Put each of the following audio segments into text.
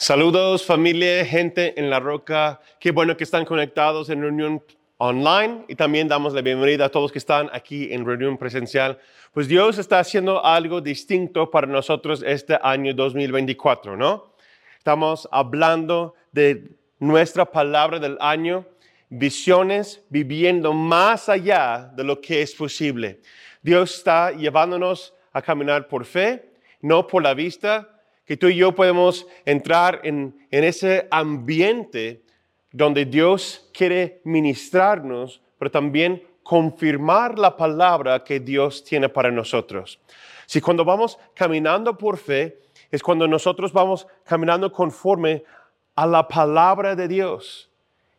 Saludos familia, gente en la roca. Qué bueno que están conectados en reunión online y también damos la bienvenida a todos que están aquí en reunión presencial. Pues Dios está haciendo algo distinto para nosotros este año 2024, ¿no? Estamos hablando de nuestra palabra del año, visiones viviendo más allá de lo que es posible. Dios está llevándonos a caminar por fe, no por la vista, que tú y yo podemos entrar en, ese ambiente donde Dios quiere ministrarnos, pero también confirmar la palabra que Dios tiene para nosotros. Si cuando vamos caminando por fe, es cuando nosotros vamos caminando conforme a la palabra de Dios.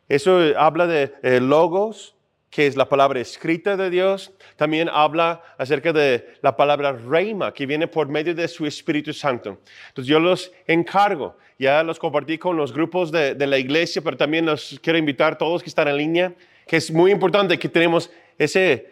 Eso habla de eh, logos, que es la palabra escrita de Dios. También habla acerca de la palabra reima, que viene por medio de su Espíritu Santo. Entonces yo los encargo, ya los compartí con los grupos de, la iglesia, pero también los quiero invitar a todos que están en línea, que es muy importante que tenemos ese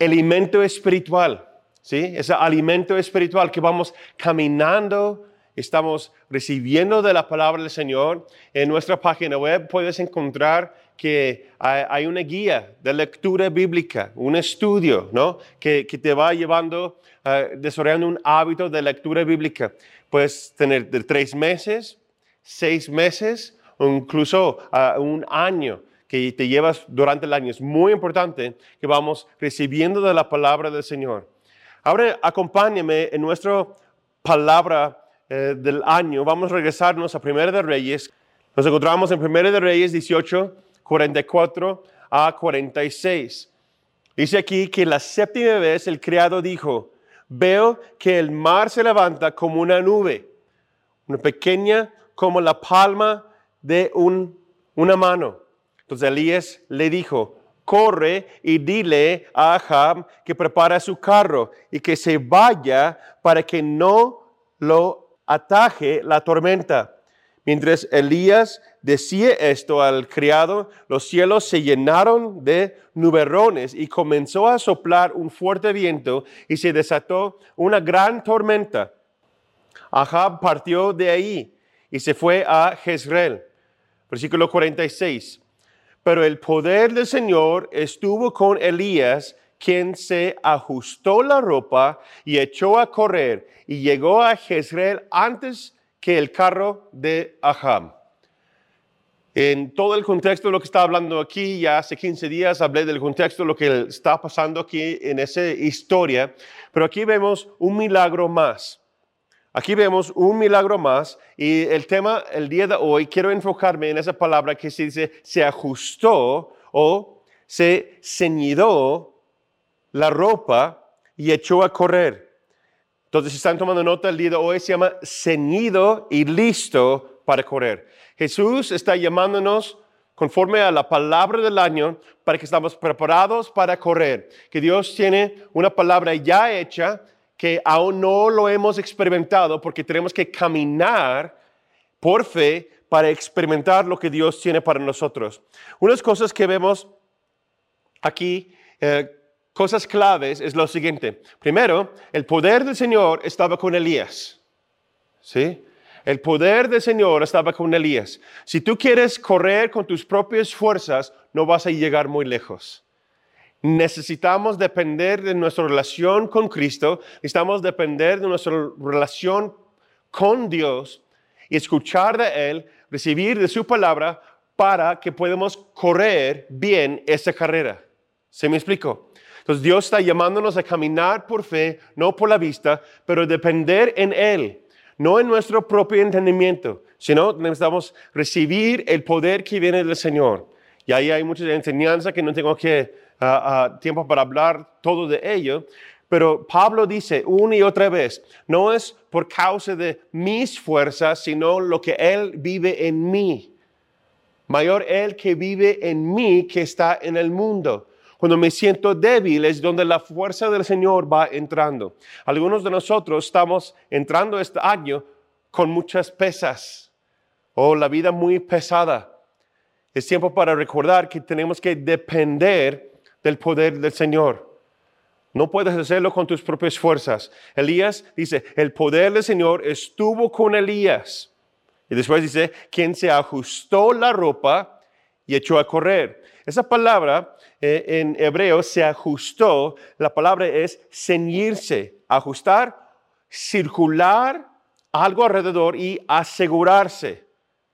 alimento espiritual, ¿sí? Ese alimento espiritual que vamos caminando estamos recibiendo de la palabra del Señor. En nuestra página web puedes encontrar que hay una guía de lectura bíblica, un estudio, ¿no? Que, te va llevando, uh, desarrollando un hábito de lectura bíblica. Puedes tener de tres meses, seis meses o incluso uh, un año que te llevas durante el año. Es muy importante que vamos recibiendo de la palabra del Señor. Ahora acompáñame en nuestra palabra eh, del año. Vamos a regresarnos a Primera de Reyes. Nos encontramos en Primera de Reyes 18 44 a 46. Dice aquí que la séptima vez el criado dijo, veo que el mar se levanta como una nube, una pequeña como la palma de un, una mano. Entonces Elías le dijo, corre y dile a Ahab que prepara su carro y que se vaya para que no lo ataje la tormenta. Mientras Elías decía esto al criado, los cielos se llenaron de nubarrones y comenzó a soplar un fuerte viento y se desató una gran tormenta. Ahab partió de ahí y se fue a Jezreel. Versículo 46. Pero el poder del Señor estuvo con Elías, quien se ajustó la ropa y echó a correr y llegó a Jezreel antes que el carro de Ahab. En todo el contexto de lo que está hablando aquí, ya hace 15 días hablé del contexto de lo que está pasando aquí en esa historia, pero aquí vemos un milagro más. Aquí vemos un milagro más y el tema el día de hoy quiero enfocarme en esa palabra que se dice se ajustó o se ceñidó la ropa y echó a correr. Entonces, si están tomando nota, el día de hoy se llama ceñido y listo para correr. Jesús está llamándonos conforme a la palabra del año para que estamos preparados para correr. Que Dios tiene una palabra ya hecha que aún no lo hemos experimentado porque tenemos que caminar por fe para experimentar lo que Dios tiene para nosotros. Unas cosas que vemos aquí eh, cosas claves es lo siguiente. Primero, el poder del Señor estaba con Elías. ¿Sí? El poder del Señor estaba con Elías. Si tú quieres correr con tus propias fuerzas, no vas a llegar muy lejos. Necesitamos depender de nuestra relación con Cristo, necesitamos depender de nuestra relación con Dios y escuchar de Él, recibir de su palabra para que podamos correr bien esa carrera. ¿Se me explico? Entonces Dios está llamándonos a caminar por fe, no por la vista, pero depender en Él, no en nuestro propio entendimiento, sino necesitamos recibir el poder que viene del Señor. Y ahí hay mucha enseñanza que no tengo que, uh, tiempo para hablar todo de ello, pero Pablo dice una y otra vez, no es por causa de mis fuerzas, sino lo que Él vive en mí. Mayor Él que vive en mí que está en el mundo. Cuando me siento débil es donde la fuerza del Señor va entrando. Algunos de nosotros estamos entrando este año con muchas pesas o la vida muy pesada. Es tiempo para recordar que tenemos que depender del poder del Señor. No puedes hacerlo con tus propias fuerzas. Elías dice, el poder del Señor estuvo con Elías. Y después dice, quien se ajustó la ropa y echó a correr. Esa palabra eh, en hebreo se ajustó, la palabra es ceñirse, ajustar, circular algo alrededor y asegurarse.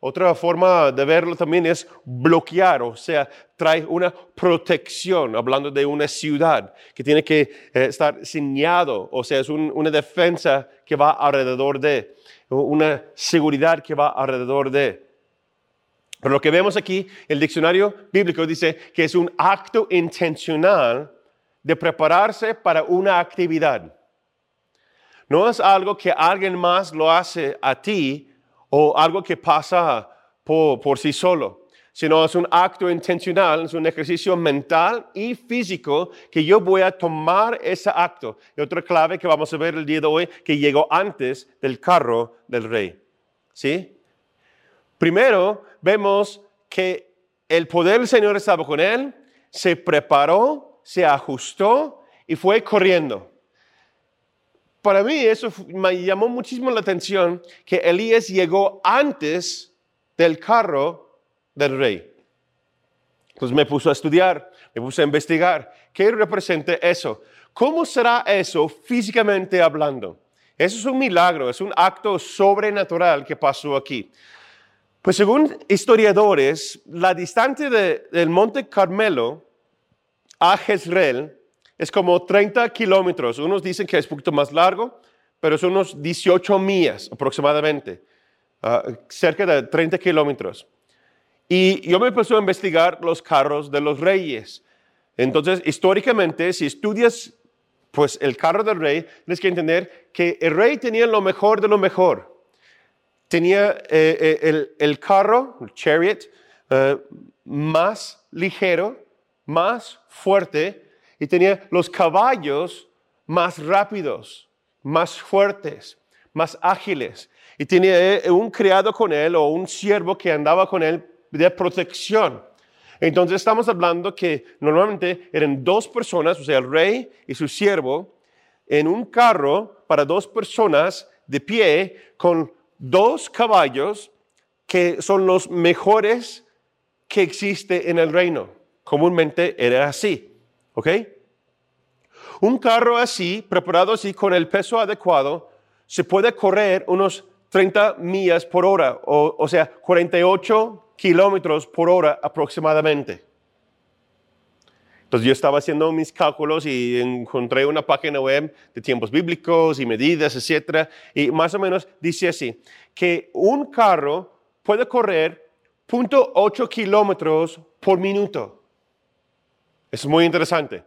Otra forma de verlo también es bloquear, o sea, trae una protección, hablando de una ciudad que tiene que eh, estar señado, o sea, es una defensa que va alrededor de, una seguridad que va alrededor de. Pero lo que vemos aquí, el diccionario bíblico dice que es un acto intencional de prepararse para una actividad. No es algo que alguien más lo hace a ti, o algo que pasa por, sí solo, sino es un acto intencional, es un ejercicio mental y físico que yo voy a tomar ese acto. Y otra clave que vamos a ver el día de hoy, que llegó antes del carro del rey. ¿Sí? Primero, vemos que el poder del Señor estaba con él, se preparó, se ajustó y fue corriendo para mí eso me llamó muchísimo la atención que Elías llegó antes del carro del rey. Entonces me puso a estudiar, me puse a investigar. ¿Qué representa eso? ¿Cómo será eso físicamente hablando? Eso es un milagro, es un acto sobrenatural que pasó aquí. Pues según historiadores, la distancia del monte Carmelo a Jezreel es como 30 kilómetros. Unos dicen que es un poquito más largo, pero son unos 18 millas aproximadamente, ah, cerca de 30 kilómetros. Y yo me puse a investigar los carros de los reyes. Entonces, históricamente, si estudias pues el carro del rey, tienes que entender que el rey tenía lo mejor de lo mejor. Tenía eh, eh, el, carro, el chariot, eh, más ligero, más fuerte, y tenía los caballos más rápidos, más fuertes, más ágiles. Y tenía un criado con él o un siervo que andaba con él de protección. Entonces estamos hablando que normalmente eran dos personas, o sea, el rey y su siervo, en un carro para dos personas de pie con dos caballos que son los mejores que existe en el reino. Comúnmente era así. ¿Ok? Un carro así, preparado así, con el peso adecuado, se puede correr unos 30 millas por hora, o, o sea, 48 kilómetros por hora aproximadamente. Entonces yo estaba haciendo mis cálculos y encontré una página web de tiempos bíblicos y medidas, etcétera, y más o menos dice así, que un carro puede correr 0.8 kilómetros por minuto. Es muy interesante.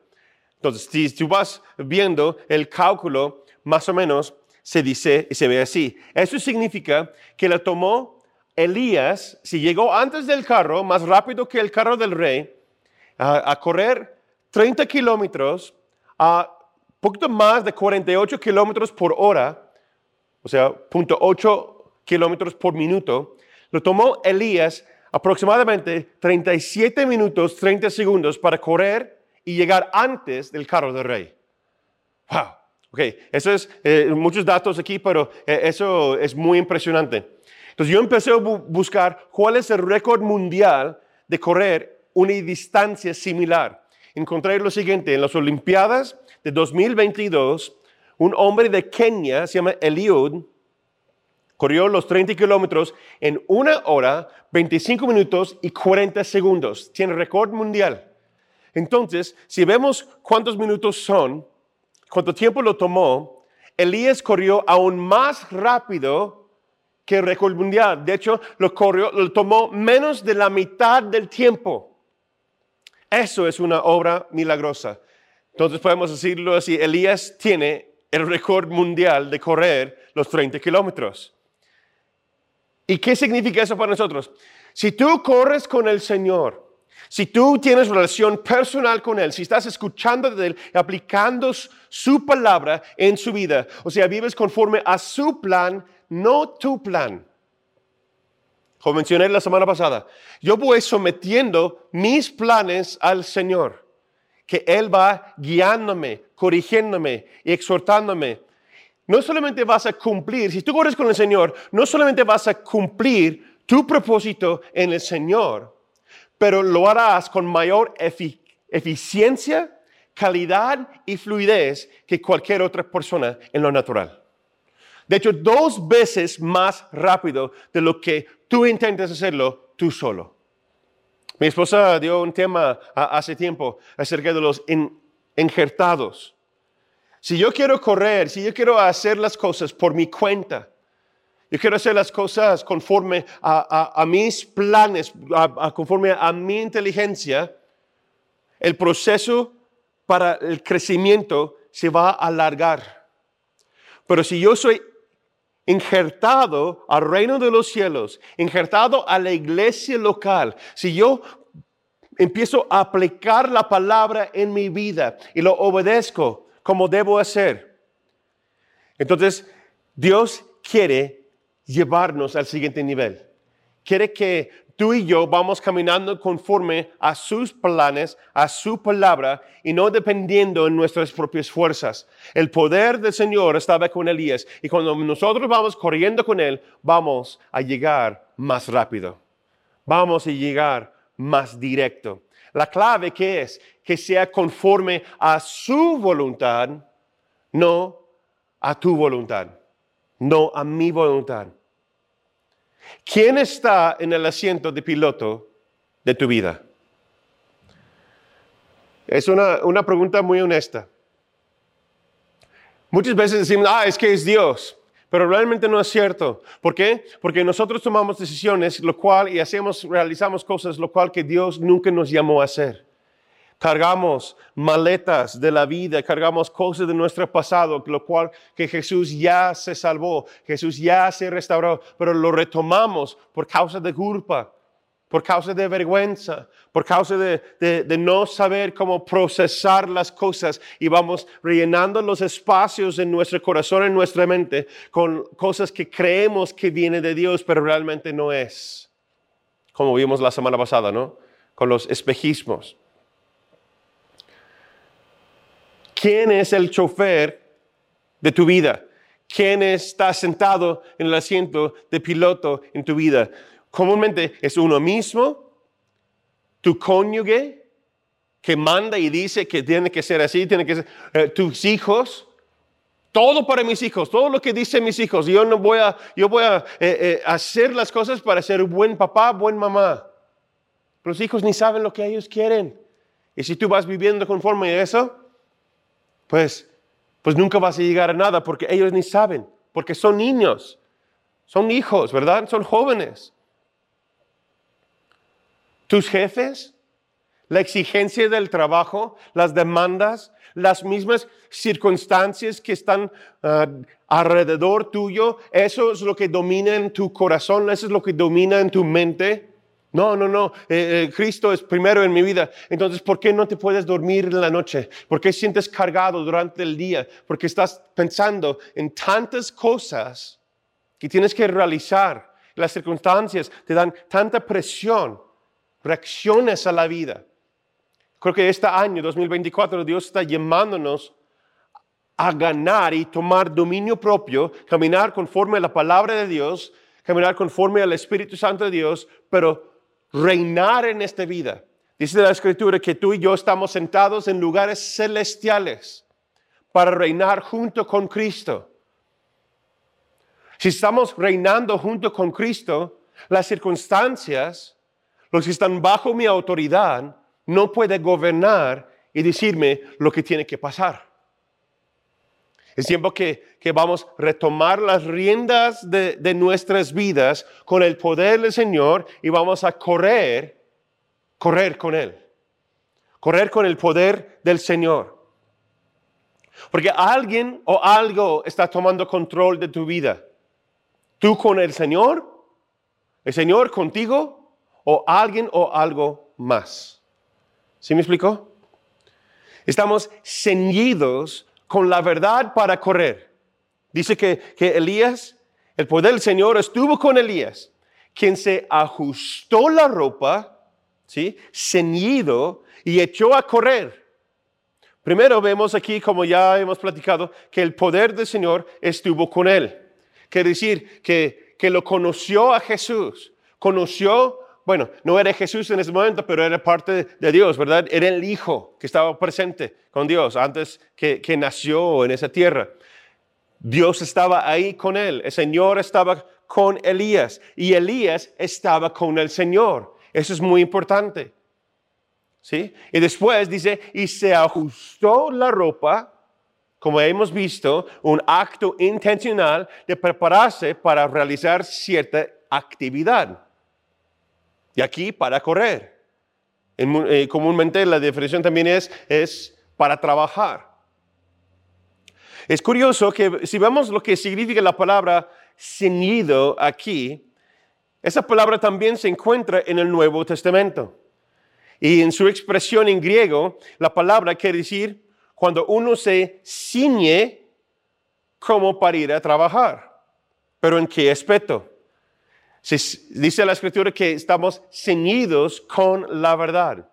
Entonces, si tú vas viendo el cálculo, más o menos se dice y se ve así. Eso significa que le tomó Elías, si llegó antes del carro, más rápido que el carro del rey, a, correr 30 kilómetros a poquito más de 48 kilómetros por hora, o sea, 0.8 kilómetros por minuto, lo tomó Elías aproximadamente 37 minutos, 30 segundos para correr y llegar antes del carro del rey. Wow. Ok, eso es eh, muchos datos aquí, pero eh, eso es muy impresionante. Entonces yo empecé a buscar cuál es el récord mundial de correr una distancia similar. Encontré lo siguiente, en las Olimpiadas de 2022, un hombre de Kenia, se llama Eliud, Corrió los 30 kilómetros en una hora, 25 minutos y 40 segundos. Tiene récord mundial. Entonces, si vemos cuántos minutos son, cuánto tiempo lo tomó, Elías corrió aún más rápido que el récord mundial. De hecho, lo corrió, lo tomó menos de la mitad del tiempo. Eso es una obra milagrosa. Entonces podemos decirlo así, Elías tiene el récord mundial de correr los 30 kilómetros. ¿Y qué significa eso para nosotros? Si tú corres con el Señor, si tú tienes relación personal con Él, si estás escuchando de Él aplicando su palabra en su vida, o sea, vives conforme a su plan, no tu plan. Como mencioné la semana pasada, yo voy sometiendo mis planes al Señor, que Él va guiándome, corrigiéndome y exhortándome no solamente vas a cumplir, si tú corres con el Señor, no solamente vas a cumplir tu propósito en el Señor, pero lo harás con mayor eficiencia, calidad y fluidez que cualquier otra persona en lo natural. De hecho, dos veces más rápido de lo que tú intentas hacerlo tú solo. Mi esposa dio un tema hace tiempo acerca de los injertados. Si yo quiero correr, si yo quiero hacer las cosas por mi cuenta, yo quiero hacer las cosas conforme a, mis planes, conforme a mi inteligencia, el proceso para el crecimiento se va a alargar. Pero si yo soy injertado al reino de los cielos, injertado a la iglesia local, si yo empiezo a aplicar la palabra en mi vida y lo obedezco como debo hacer, entonces Dios quiere llevarnos al siguiente nivel. Quiere que tú y yo vamos caminando conforme a sus planes, a su palabra y no dependiendo en nuestras propias fuerzas. El poder del Señor estaba con Elías y cuando nosotros vamos corriendo con Él, vamos a llegar más rápido. Vamos a llegar más directo. La clave que es que sea conforme a su voluntad, no a tu voluntad, no a mi voluntad. ¿Quién está en el asiento de piloto de tu vida? Es una, una pregunta muy honesta. Muchas veces decimos, ah, es que es Dios, pero realmente no es cierto. ¿Por qué? Porque nosotros tomamos decisiones, lo cual, y hacemos, realizamos cosas, lo cual que Dios nunca nos llamó a hacer. Cargamos maletas de la vida, cargamos cosas de nuestro pasado, lo cual que Jesús ya se salvó, Jesús ya se restauró, pero lo retomamos por causa de culpa, por causa de vergüenza, por causa de, de, no saber cómo procesar las cosas y vamos rellenando los espacios en nuestro corazón, en nuestra mente, con cosas que creemos que viene de Dios, pero realmente no es. Como vimos la semana pasada, ¿no? Con los espejismos. ¿Quién es el chofer de tu vida? ¿Quién está sentado en el asiento de piloto en tu vida? Comúnmente es uno mismo, tu cónyuge, que manda y dice que tiene que ser así, tiene que ser eh, tus hijos, todo para mis hijos, todo lo que dicen mis hijos. Yo no voy a, yo voy a eh, eh, hacer las cosas para ser buen papá, buen mamá. Los hijos ni saben lo que ellos quieren. Y si tú vas viviendo conforme a eso, pues, pues nunca vas a llegar a nada porque ellos ni saben, porque son niños, son hijos, ¿verdad? Son jóvenes. Tus jefes, la exigencia del trabajo, las demandas, las mismas circunstancias que están ah, alrededor tuyo, eso es lo que domina en tu corazón, eso es lo que domina en tu mente. No, no, no, eh, eh, Cristo es primero en mi vida. Entonces, ¿por qué no te puedes dormir en la noche? ¿Por qué sientes cargado durante el día? Porque estás pensando en tantas cosas que tienes que realizar. Las circunstancias te dan tanta presión, reacciones a la vida. Creo que este año, 2024, Dios está llamándonos a ganar y tomar dominio propio, caminar conforme a la palabra de Dios, caminar conforme al Espíritu Santo de Dios, pero reinar en esta vida. Dice la escritura que tú y yo estamos sentados en lugares celestiales para reinar junto con Cristo. Si estamos reinando junto con Cristo, las circunstancias, los que están bajo mi autoridad, no pueden gobernar y decirme lo que tiene que pasar. Es tiempo que, vamos a retomar las riendas de, de, nuestras vidas con el poder del Señor y vamos a correr, correr con Él. Correr con el poder del Señor. Porque alguien o algo está tomando control de tu vida. Tú con el Señor, el Señor contigo o alguien o algo más. ¿Sí me explico? Estamos ceñidos con la verdad para correr. Dice que, que Elías, el poder del Señor estuvo con Elías, quien se ajustó la ropa, ¿sí? ceñido y echó a correr Primero vemos aquí, como ya hemos platicado, que el poder del Señor estuvo con él. Quiere decir que, que lo conoció a Jesús, conoció, bueno, no era Jesús en ese momento, pero era parte de Dios, ¿verdad? Era el Hijo que estaba presente con Dios antes que, que nació en esa tierra. Dios estaba ahí con él, el Señor estaba con Elías y Elías estaba con el Señor. Eso es muy importante. ¿Sí? Y después dice, y se ajustó la ropa, como hemos visto, un acto intencional de prepararse para realizar cierta actividad. Y aquí para correr. Eh, comúnmente la definición también es, es para trabajar. Es curioso que si vemos lo que significa la palabra ceñido aquí, esa palabra también se encuentra en el Nuevo Testamento. Y en su expresión en griego, la palabra quiere decir cuando uno se ciñe como para ir a trabajar. Pero ¿en qué aspecto? Dice la escritura que estamos ceñidos con la verdad.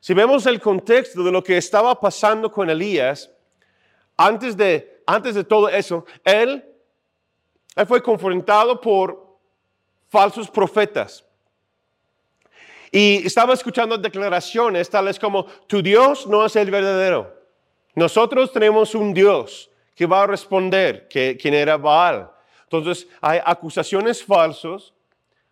Si vemos el contexto de lo que estaba pasando con Elías, antes de, antes de todo eso, él, fue confrontado por falsos profetas. Y estaba escuchando declaraciones tales como, tu Dios no es el verdadero. Nosotros tenemos un Dios que va a responder, que, quien era Baal. Entonces hay acusaciones falsos,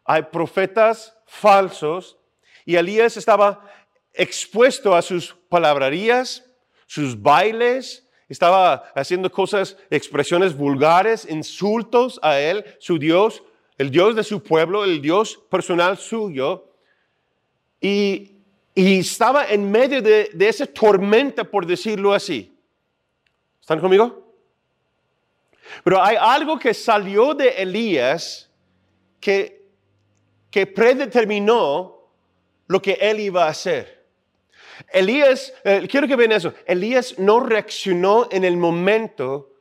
hay profetas falsos, y Elías estaba expuesto a sus palabrerías, sus bailes, estaba haciendo cosas, expresiones vulgares, insultos a él, su Dios, el Dios de su pueblo, el Dios personal suyo. Y, estaba en medio de, de esa tormenta, por decirlo así. ¿Están conmigo? Pero hay algo que salió de Elías que, que predeterminó lo que él iba a hacer. Elías, eh, quiero que vean eso, Elías no reaccionó en el momento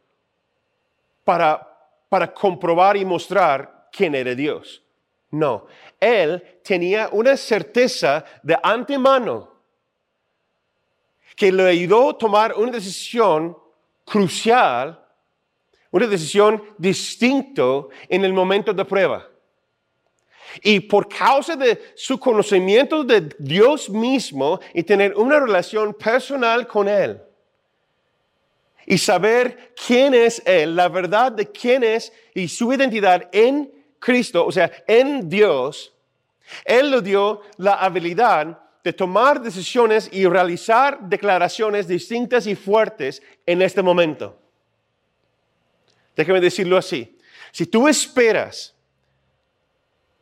para, para comprobar y mostrar quién era Dios. No, él tenía una certeza de antemano que le ayudó a tomar una decisión crucial, una decisión distinta en el momento de prueba. Y por causa de su conocimiento de Dios mismo y tener una relación personal con Él, y saber quién es Él, la verdad de quién es y su identidad en Cristo, o sea, en Dios, Él le dio la habilidad de tomar decisiones y realizar declaraciones distintas y fuertes en este momento. Déjame decirlo así. Si tú esperas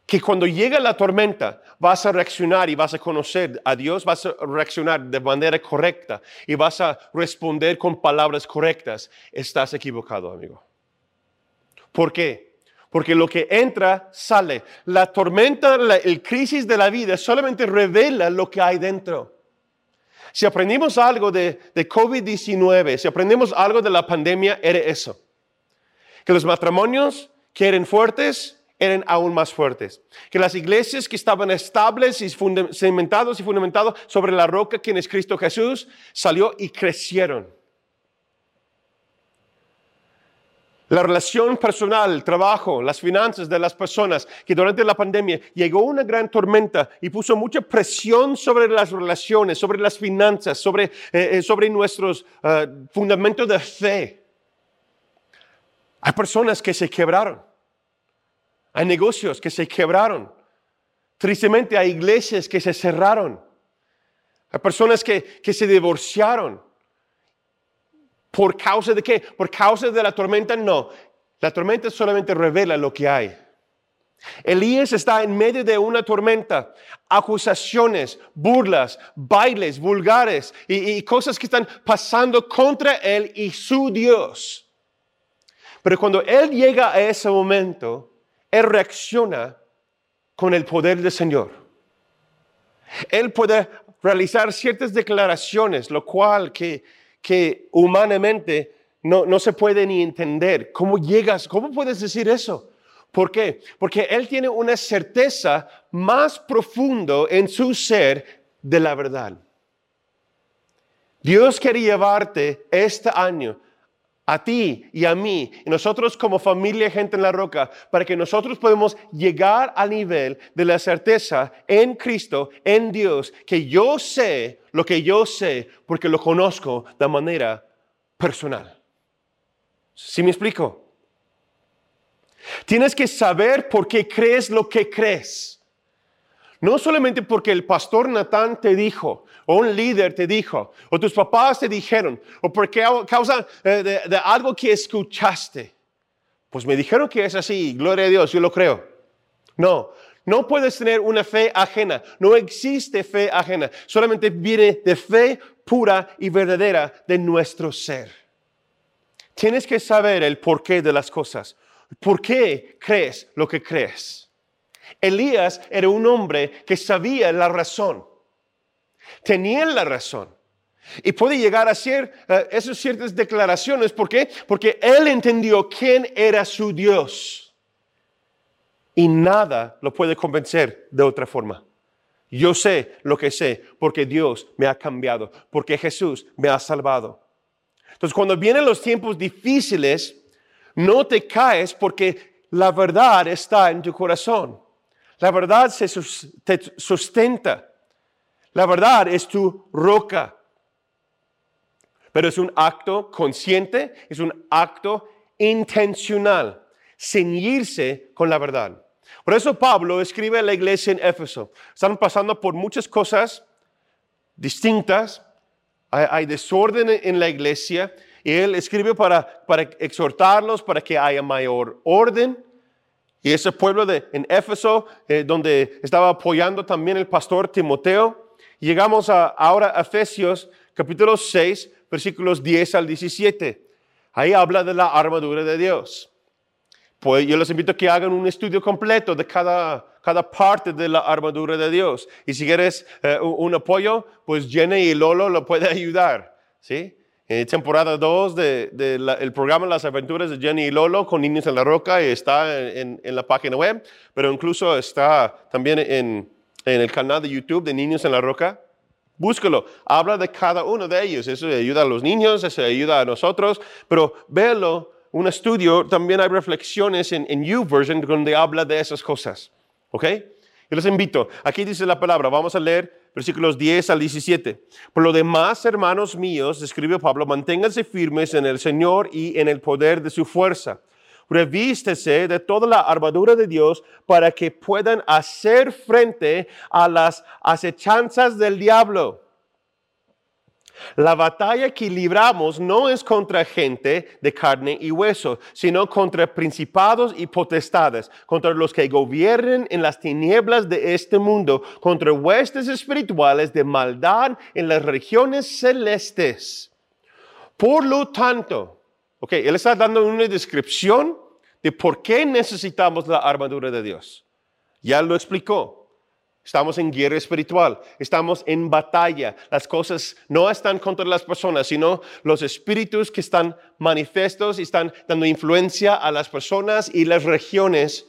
que cuando llega la tormenta vas a reaccionar y vas a conocer a Dios, vas a reaccionar de manera correcta y vas a responder con palabras correctas, estás equivocado, amigo. ¿Por qué? Porque lo que entra, sale. La tormenta, la, el crisis de la vida solamente revela lo que hay dentro. Si aprendimos algo de, de COVID-19, si aprendemos algo de la pandemia, era eso. Que los matrimonios que eran fuertes, eran aún más fuertes. Que las iglesias que estaban estables y cimentados y fundamentados sobre la roca, quien es Cristo Jesús, salió y crecieron. La relación personal, el trabajo, las finanzas de las personas, que durante la pandemia llegó una gran tormenta y puso mucha presión sobre las relaciones, sobre las finanzas, sobre, eh, eh, sobre nuestros eh, fundamentos de fe. Hay personas que se quebraron. Hay negocios que se quebraron. Tristemente hay iglesias que se cerraron. Hay personas que, que se divorciaron. ¿Por causa de qué? ¿Por causa de la tormenta? No. La tormenta solamente revela lo que hay. Elías está en medio de una tormenta, acusaciones, burlas, bailes vulgares y, cosas que están pasando contra él y su Dios. Pero cuando él llega a ese momento, él reacciona con el poder del Señor. Él puede realizar ciertas declaraciones, lo cual que que humanamente no, no se puede ni entender. ¿Cómo llegas? ¿Cómo puedes decir eso? ¿Por qué? Porque Él tiene una certeza más profundo en su ser de la verdad. Dios quiere llevarte este año a ti y a mí, y nosotros como familia Gente en la Roca, para que nosotros podamos llegar al nivel de la certeza en Cristo, en Dios, que yo sé lo que yo sé porque lo conozco de manera personal. ¿Sí me explico? Tienes que saber por qué crees lo que crees. No solamente porque el pastor Natán te dijo, o un líder te dijo, o tus papás te dijeron, o porque causa eh, de, algo que escuchaste. Pues me dijeron que es así, gloria a Dios, yo lo creo. No, no puedes tener una fe ajena, no existe fe ajena, solamente viene de fe pura y verdadera de nuestro ser. Tienes que saber el porqué de las cosas. ¿Por qué crees lo que crees? Elías era un hombre que sabía la razón, tenía la razón. Y puede llegar a hacer eh, esas ciertas declaraciones. ¿Por qué? Porque él entendió quién era su Dios. Y nada lo puede convencer de otra forma. Yo sé lo que sé porque Dios me ha cambiado, porque Jesús me ha salvado. Entonces, cuando vienen los tiempos difíciles, no te caes porque la verdad está en tu corazón. La verdad se te sustenta. La verdad es tu roca. Pero es un acto consciente, es un acto intencional, ceñirse con la verdad. Por eso Pablo escribe a la iglesia en Éfeso. Están pasando por muchas cosas distintas. Hay, desorden en la iglesia y él escribe para, exhortarlos, para que haya mayor orden, y ese pueblo de, en Éfeso, eh, donde estaba apoyando también el pastor Timoteo, llegamos a, ahora a Efesios capítulo 6, versículos 10 al 17. Ahí habla de la armadura de Dios. Pues yo les invito a que hagan un estudio completo de cada, cada parte de la armadura de Dios. Y si quieres eh, un apoyo, pues Jenny y Lolo lo puede ayudar. ¿sí? En temporada 2 del de, el programa Las aventuras de Jenny y Lolo con Niños en la Roca está en, en la página web, pero incluso está también en, en, el canal de YouTube de Niños en la Roca. Búscalo, habla de cada uno de ellos. Eso ayuda a los niños, eso ayuda a nosotros, pero véalo, un estudio, también hay reflexiones en, en YouVersion donde habla de esas cosas. ¿Ok? Yo les invito, aquí dice la palabra, vamos a leer versículos 10 al 17. Por lo demás, hermanos míos, escribe Pablo, manténganse firmes en el Señor y en el poder de su fuerza. Revístese de toda la armadura de Dios para que puedan hacer frente a las acechanzas del diablo. La batalla que libramos no es contra gente de carne y hueso, sino contra principados y potestades, contra los que gobiernen en las tinieblas de este mundo, contra huestes espirituales de maldad en las regiones celestes. Por lo tanto, ok, él está dando una descripción de por qué necesitamos la armadura de Dios. Ya lo explicó. Estamos en guerra espiritual, estamos en batalla. Las cosas no están contra las personas, sino los espíritus que están manifiestos y están dando influencia a las personas y las regiones.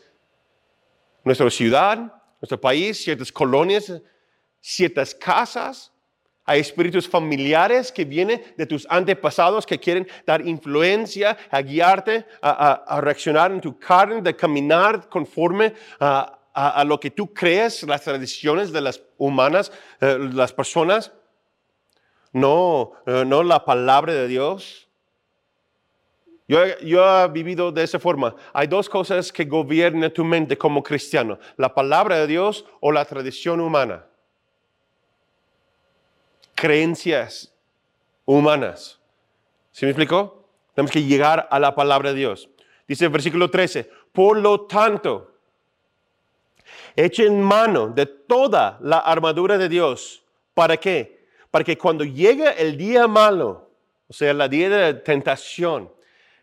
Nuestra ciudad, nuestro país, ciertas colonias, ciertas casas. Hay espíritus familiares que vienen de tus antepasados que quieren dar influencia, a guiarte, a, reaccionar en tu carne, de caminar conforme a lo que tú crees, las tradiciones de las humanas, eh, las personas, no, eh, no la palabra de Dios. Yo, yo, he vivido de esa forma. Hay dos cosas que gobiernan tu mente como cristiano, la palabra de Dios o la tradición humana. Creencias humanas. ¿Sí me explicó? Tenemos que llegar a la palabra de Dice el versículo 13, por lo tanto, Echen mano de toda la armadura de Dios. ¿Para qué? Para que cuando llegue el día malo, o sea, el día de tentación,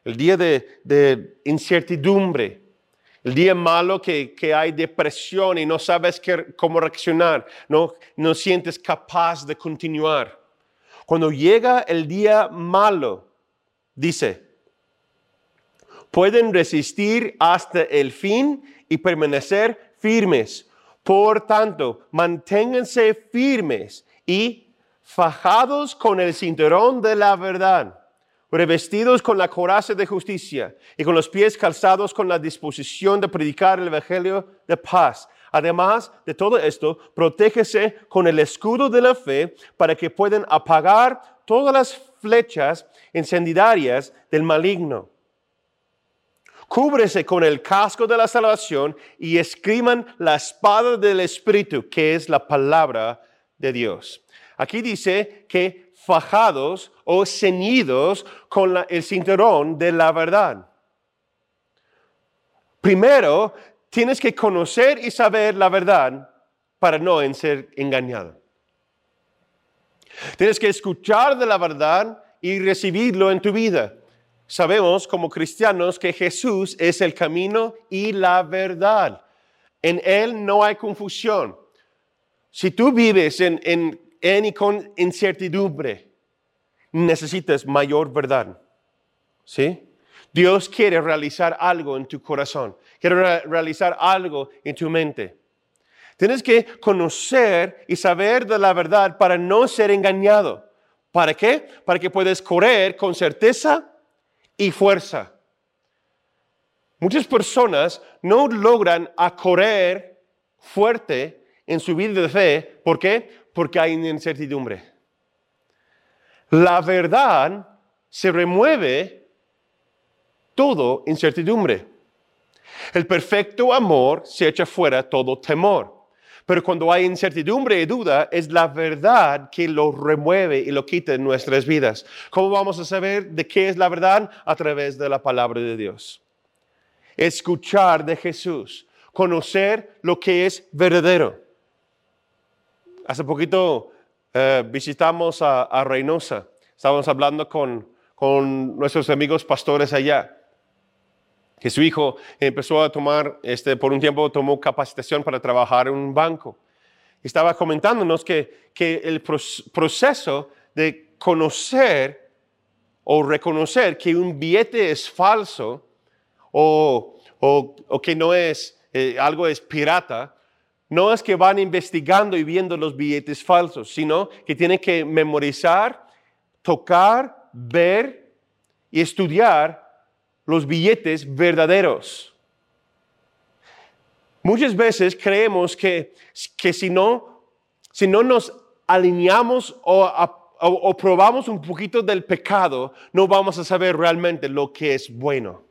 el día de, incertidumbre, el día malo que, hay depresión y no sabes cómo reaccionar, no, no sientes capaz de continuar. Cuando llega el día malo, dice, pueden resistir hasta el fin y permanecer firmes. Por tanto, manténganse firmes y fajados con el cinturón de la verdad, revestidos con la coraza de justicia y con los pies calzados con la disposición de predicar el evangelio de paz. Además de todo esto, protégese con el escudo de la fe para que puedan apagar todas las flechas encendidarias del maligno. Cúbrese con el casco de la salvación y escriban la espada del Espíritu, que es la palabra de Dios. Aquí dice que fajados o ceñidos con el cinturón de la verdad. Primero, tienes que conocer y saber la verdad para no ser engañado. Tienes que escuchar de la verdad y recibirlo en tu vida. Sabemos como cristianos que Jesús es el camino y la verdad. En Él no hay confusión. Si tú vives en, en, en con incertidumbre, necesitas mayor verdad. ¿Sí? Dios quiere realizar algo en tu corazón, quiere realizar algo en tu mente. Tienes que conocer y saber de la verdad para no ser engañado. ¿Para qué? Para que puedas correr con certeza y fuerza. Muchas personas no logran correr fuerte en su vida de fe. ¿Por qué? Porque hay incertidumbre. La verdad se remueve todo incertidumbre. El perfecto amor se echa fuera todo temor. Pero cuando hay incertidumbre y duda, es la verdad que lo remueve y lo quita en nuestras vidas. ¿Cómo vamos a saber de qué es la verdad? A través de la palabra de Dios. Escuchar de Jesús, conocer lo que es verdadero. Hace poquito eh, visitamos a, Reynosa. Estábamos hablando con, con nuestros amigos pastores allá que su hijo empezó a tomar, este, por un tiempo tomó capacitación para trabajar en un banco. Estaba comentándonos que, que el proceso de conocer o reconocer que un billete es falso o, o, o que no es, eh, algo es pirata, no es que van investigando y viendo los billetes falsos, sino que tienen que memorizar, tocar, ver y estudiar los billetes verdaderos. Muchas veces creemos que, que si, no, si no nos alineamos o, probamos un poquito del pecado, no vamos a saber realmente lo que es bueno.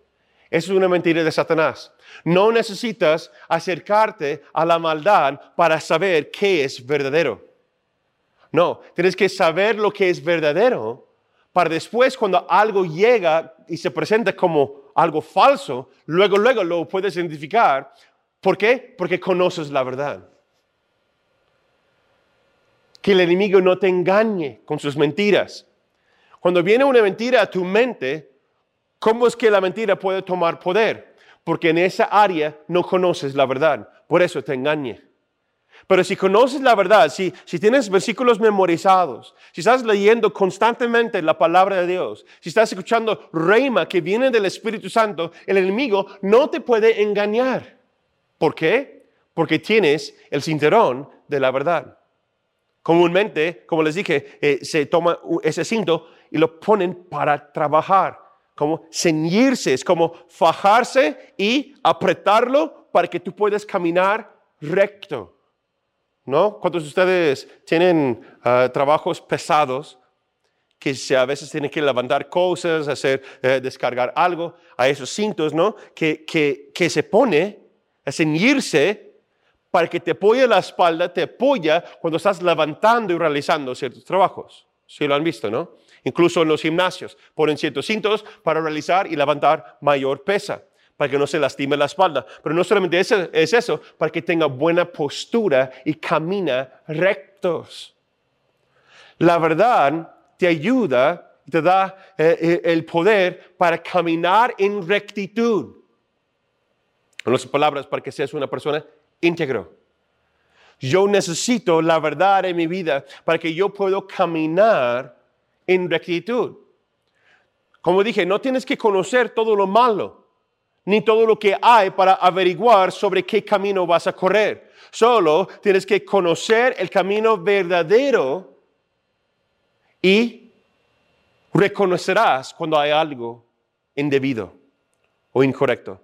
Eso es una mentira de Satanás. No necesitas acercarte a la maldad para saber qué es verdadero. No, tienes que saber lo que es verdadero para después cuando algo llega y se presenta como algo falso, luego, luego lo puedes identificar. ¿Por qué? Porque conoces la verdad. Que el enemigo no te engañe con sus mentiras. Cuando viene una mentira a tu mente, ¿cómo es que la mentira puede tomar poder? Porque en esa área no conoces la verdad. Por eso te engañe. Pero si conoces la verdad, si, si tienes versículos memorizados, si estás leyendo constantemente la palabra de Dios, si estás escuchando reima que viene del Espíritu Santo, el enemigo no te puede engañar. ¿Por qué? Porque tienes el cinturón de la verdad. Comúnmente, como les dije, eh, se toma ese cinto y lo ponen para trabajar, como ceñirse, es como fajarse y apretarlo para que tú puedas caminar recto. ¿no? ¿Cuántos de ustedes tienen ah, trabajos pesados que a veces tienen que levantar cosas, hacer, eh, descargar algo, a esos cintos, ¿no? Que, que, que se pone a ceñirse para que te apoye la espalda, te apoya cuando estás levantando y realizando ciertos trabajos. Sí lo han visto, ¿no? Incluso en los gimnasios ponen ciertos cintos para realizar y levantar mayor pesa para que no se lastime la espalda. Pero no solamente es, es eso, para que tenga buena postura y camina rectos. La verdad te ayuda te da eh, eh, el poder para caminar en rectitud. En otras palabras, para que seas una persona íntegro. Yo necesito la verdad en mi vida para que yo pueda caminar en rectitud. Como dije, no tienes que conocer todo lo malo ni todo lo que hay para averiguar sobre qué camino vas a correr. Solo tienes que conocer el camino verdadero y reconocerás cuando hay algo indebido o incorrecto.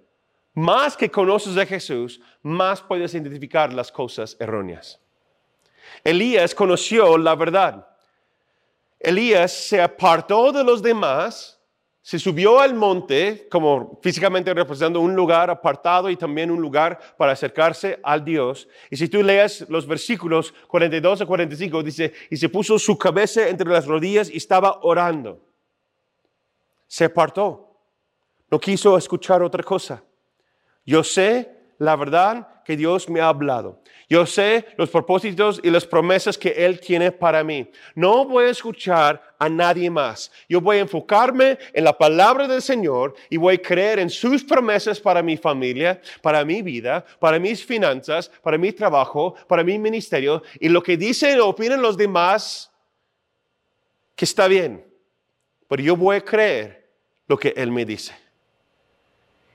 Más que conoces a Jesús, más puedes identificar las cosas erróneas. Elías conoció la verdad. Elías se apartó de los demás, se subió al monte, como físicamente representando un lugar apartado y también un lugar para acercarse al Dios. Y si tú lees los versículos 42 a 45, dice, y se puso su cabeza entre las rodillas y estaba orando. Se apartó. No quiso escuchar otra cosa. Yo sé la verdad que Dios me ha hablado. Yo sé los propósitos y las promesas que Él tiene para mí. No voy a escuchar a nadie más. Yo voy a enfocarme en la palabra del Señor y voy a creer en sus promesas para mi familia, para mi vida, para mis finanzas, para mi trabajo, para mi ministerio. Y lo que dicen o opinan los demás, que está bien. Pero yo voy a creer lo que Él me dice.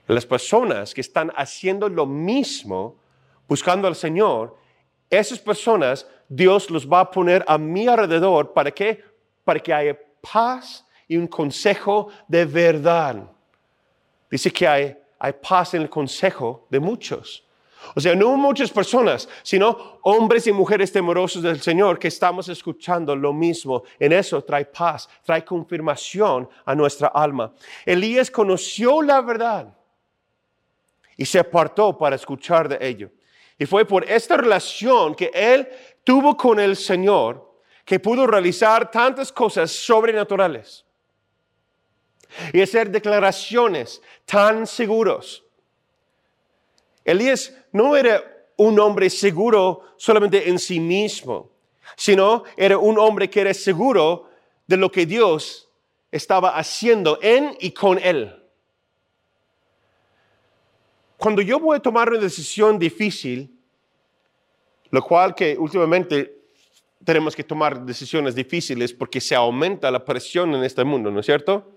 Las personas que están haciendo lo mismo, buscando al Señor, esas personas Dios los va a poner a mi alrededor. ¿Para qué? Para que haya paz y un consejo de verdad. Dice que hay, hay paz en el consejo de muchos. O sea, no muchas personas, sino hombres y mujeres temerosos del Señor que estamos escuchando lo mismo. En eso trae paz, trae confirmación a nuestra alma. Elías conoció la verdad y se apartó para escuchar de ello. Y fue por esta relación que él tuvo con el Señor que pudo realizar tantas cosas sobrenaturales y hacer declaraciones tan seguros. Elías no era un hombre seguro solamente en sí mismo, sino era un hombre que era seguro de lo que Dios estaba haciendo en y con él. Cuando yo voy a tomar una decisión difícil, lo cual que últimamente tenemos que tomar decisiones difíciles porque se aumenta la presión en este mundo, ¿no es cierto?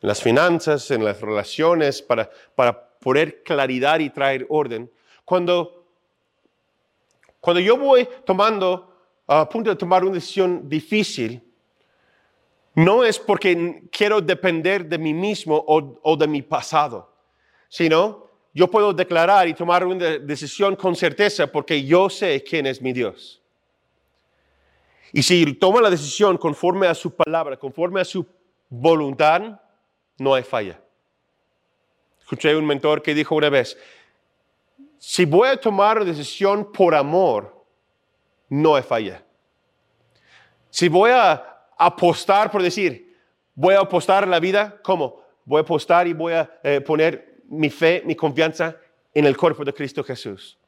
En las finanzas, en las relaciones, para, para poner claridad y traer orden. Cuando, cuando yo voy tomando, a punto de tomar una decisión difícil, no es porque quiero depender de mí mismo o, o de mi pasado, sino yo puedo declarar y tomar una decisión con certeza porque yo sé quién es mi Dios. Y si toma la decisión conforme a su palabra, conforme a su voluntad, no hay falla. Escuché un mentor que dijo una vez, si voy a tomar una decisión por amor, no hay falla. Si voy a apostar por decir, voy a apostar la vida, ¿cómo? Voy a apostar y voy a eh, poner mi fe, mi confianza en el cuerpo de Cristo Jesús.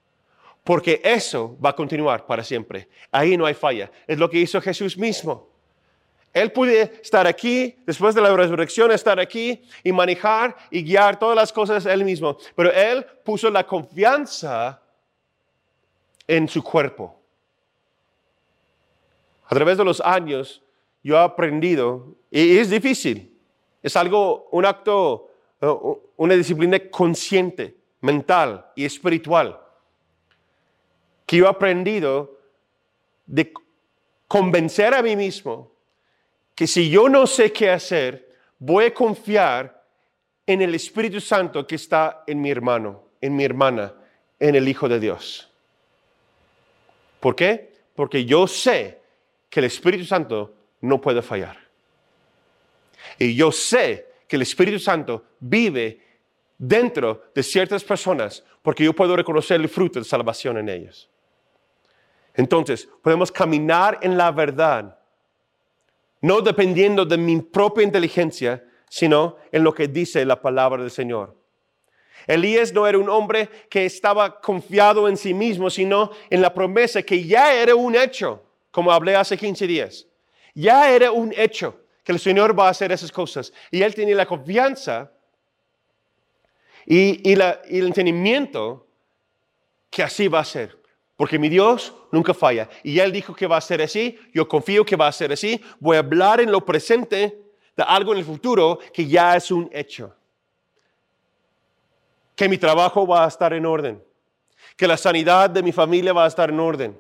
Porque eso va a continuar para siempre. Ahí no hay falla. Es lo que hizo Jesús mismo. Él puede estar aquí, después de la resurrección, estar aquí y manejar y guiar todas las cosas él mismo. Pero él puso la confianza en su cuerpo. A través de los años, yo he aprendido, y es difícil, es algo, un acto una disciplina consciente, mental y espiritual, que yo he aprendido de convencer a mí mismo que si yo no sé qué hacer, voy a confiar en el Espíritu Santo que está en mi hermano, en mi hermana, en el Hijo de Dios. ¿Por qué? Porque yo sé que el Espíritu Santo no puede fallar. Y yo sé que el Espíritu Santo vive dentro de ciertas personas porque yo puedo reconocer el fruto de salvación en ellos. Entonces, podemos caminar en la verdad, no dependiendo de mi propia inteligencia, sino en lo que dice la palabra del Señor. Elías no era un hombre que estaba confiado en sí mismo, sino en la promesa que ya era un hecho, como hablé hace 15 días. Ya era un hecho que el Señor va a hacer esas cosas. Y él tiene la confianza y, el entendimiento que así va a ser. Porque mi Dios nunca falla. Y Él dijo que va a ser así. Yo confío que va a ser así. Voy a hablar en lo presente de algo en el futuro que ya es un hecho. Que mi trabajo va a estar en orden. Que la sanidad de mi familia va a estar en orden.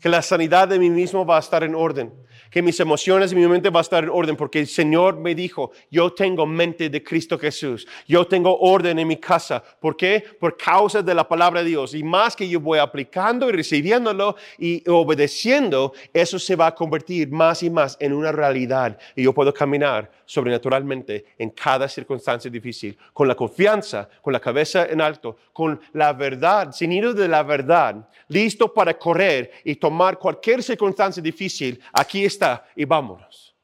Que la sanidad de mí mismo va a estar en orden, que mis emociones y mi mente va a estar en orden, porque el Señor me dijo, yo tengo mente de Cristo Jesús, yo tengo orden en mi casa. ¿Por qué? Por causa de la palabra de Dios. Y más que yo voy aplicando y recibiéndolo y obedeciendo, eso se va a convertir más y más en una realidad. Y yo puedo caminar sobrenaturalmente en cada circunstancia difícil, con la confianza, con la cabeza en alto, con la verdad, sin ir de la verdad, listo para correr y tomar cualquier circunstancia difícil. Aquí está y vámonos.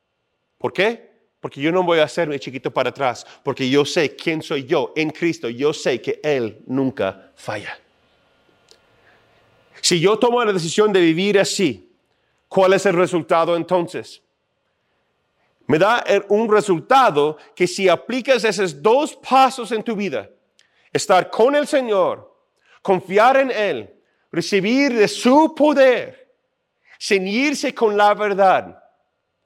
¿Por qué? Porque yo no voy a hacerme chiquito para atrás, porque yo sé quién soy yo en Cristo, yo sé que Él nunca falla. Si yo tomo la decisión de vivir así, ¿cuál es el resultado entonces? Me da un resultado que si aplicas esos dos pasos en tu vida, estar con el Señor, confiar en Él, recibir de su poder, ceñirse con la verdad,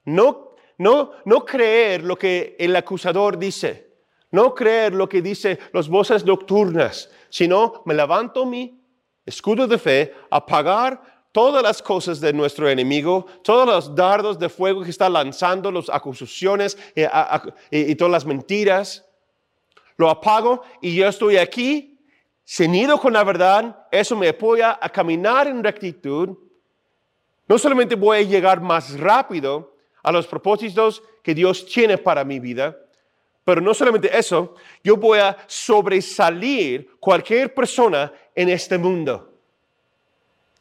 no, no, no creer lo que el acusador dice, no creer lo que dice las voces nocturnas, sino me levanto mi escudo de fe a pagar todas las cosas de nuestro enemigo, todos los dardos de fuego que está lanzando, las acusaciones eh, y, y todas las mentiras. Lo apago y yo estoy aquí, ceñido con la verdad. Eso me apoya a caminar en rectitud no solamente voy a llegar más rápido a los propósitos que Dios tiene para mi vida, pero no solamente eso, yo voy a sobresalir cualquier persona en este mundo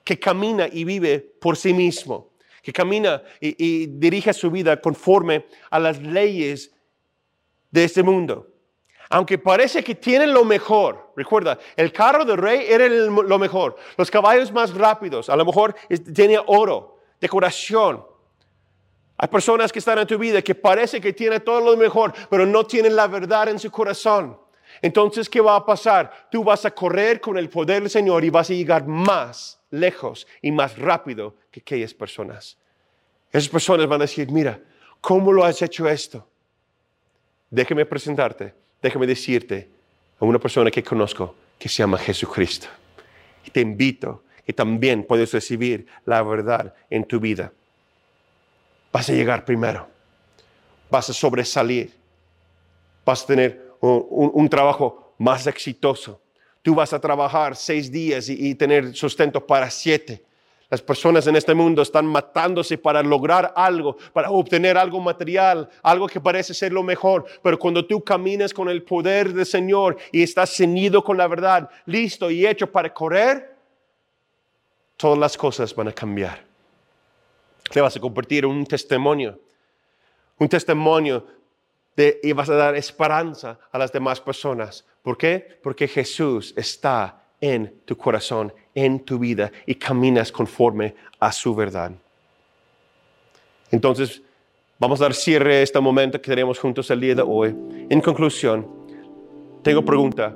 que camina y vive por sí mismo, que camina y, dirige su vida conforme a las leyes de este mundo. Aunque parece que tienen lo mejor, recuerda, el carro del rey era lo mejor, los caballos más rápidos, a lo mejor tenía oro, decoración. Hay personas que están en tu vida que parece que tienen todo lo mejor, pero no tienen la verdad en su corazón. Entonces, ¿qué va a pasar? Tú vas a correr con el poder del Señor y vas a llegar más lejos y más rápido que aquellas personas. Esas personas van a decir, mira, ¿cómo lo has hecho esto? Déjame presentarte déjame decirte a una persona que conozco que se llama Jesucristo. Y te invito que también puedes recibir la verdad en tu vida. Vas a llegar primero, vas a sobresalir, vas a tener un, trabajo más exitoso. Tú vas a trabajar seis días y tener sustento para siete. Las personas en este mundo están matándose para lograr algo, para obtener algo material, algo que parece ser lo mejor. Pero cuando tú caminas con el poder del Señor y estás ceñido con la verdad, listo y hecho para correr, todas las cosas van a cambiar. Te vas a convertir en un testimonio, un testimonio de, y vas a dar esperanza a las demás personas. ¿Por qué? Porque Jesús está en tu corazón, en tu vida y caminas conforme a su verdad. Entonces, vamos a dar cierre a este momento que tenemos juntos el día de hoy. En conclusión, tengo pregunta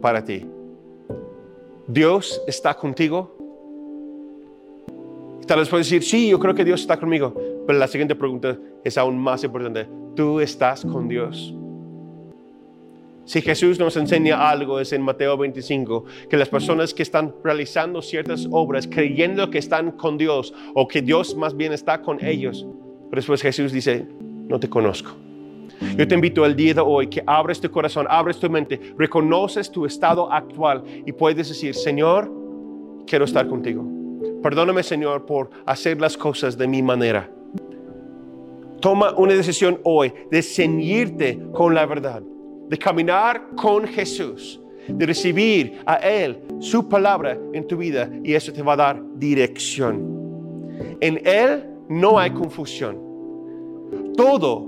para ti. ¿Dios está contigo? Tal vez puedes decir, sí, yo creo que Dios está conmigo. Pero la siguiente pregunta es aún más importante. ¿Tú estás con Dios? Si Jesús nos enseña algo es en Mateo 25, que las personas que están realizando ciertas obras creyendo que están con Dios o que Dios más bien está con ellos, pero después Jesús dice, no te conozco. Yo te invito el día de hoy que abres tu corazón, abres tu mente, reconoces tu estado actual y puedes decir, Señor, quiero estar contigo. Perdóname, Señor, por hacer las cosas de mi manera. Toma una decisión hoy de ceñirte con la verdad de caminar con Jesús, de recibir a Él su palabra en tu vida y eso te va a dar dirección. En Él no hay confusión. Todo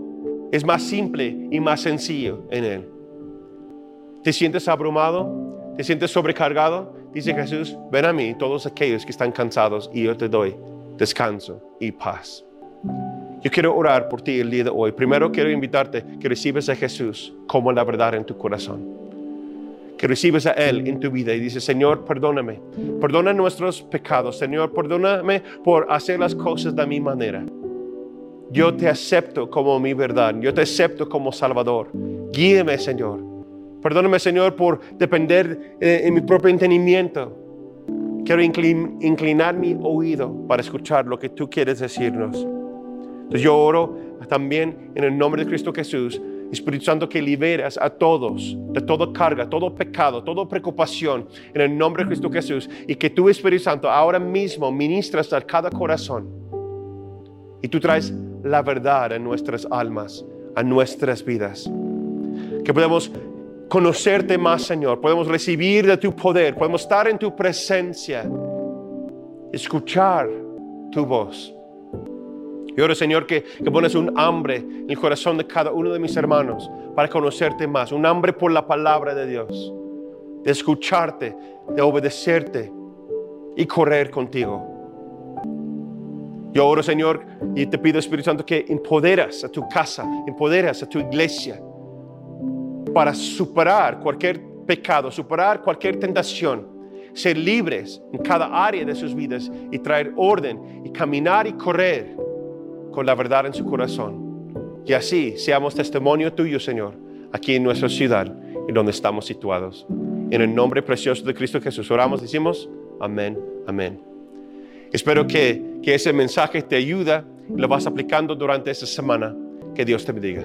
es más simple y más sencillo en Él. ¿Te sientes abrumado? ¿Te sientes sobrecargado? Dice Jesús, ven a mí todos aquellos que están cansados y yo te doy descanso y paz. Yo quiero orar por ti el día de hoy. Primero quiero invitarte que recibes a Jesús como la verdad en tu corazón. Que recibes a Él en tu vida y dices, Señor, perdóname. Perdona nuestros pecados. Señor, perdóname por hacer las cosas de mi manera. Yo te acepto como mi verdad. Yo te acepto como Salvador. Guíeme, Señor. Perdóname, Señor, por depender eh, en mi propio entendimiento. quiero inclinar mi oído para escuchar lo que tú quieres decirnos. Entonces yo oro también en el nombre de Cristo Jesús, Espíritu Santo, que liberas a todos de toda carga, todo pecado, toda preocupación, en el nombre de Cristo Jesús, y que tu Espíritu Santo ahora mismo ministras a cada corazón. Y tú traes la verdad a nuestras almas, a nuestras vidas. Que podemos conocerte más, Señor. Podemos recibir de tu poder. Podemos estar en tu presencia. Escuchar tu voz. Y oro, Señor, que, que, pones un hambre en el corazón de cada uno de mis hermanos para conocerte más. Un hambre por la palabra de Dios. De escucharte, de obedecerte y correr contigo. Yo oro, Señor, y te pido, Espíritu Santo, que empoderas a tu casa, empoderas a tu iglesia para superar cualquier pecado, superar cualquier tentación, ser libres en cada área de sus vidas y traer orden y caminar y correr con la verdad en su corazón. Y así seamos testimonio tuyo, Señor, aquí en nuestra ciudad y donde estamos situados. En el nombre precioso de Cristo Jesús oramos, decimos, amén, amén. Espero que, que ese mensaje te ayuda y lo vas aplicando durante esta semana. Que Dios te bendiga.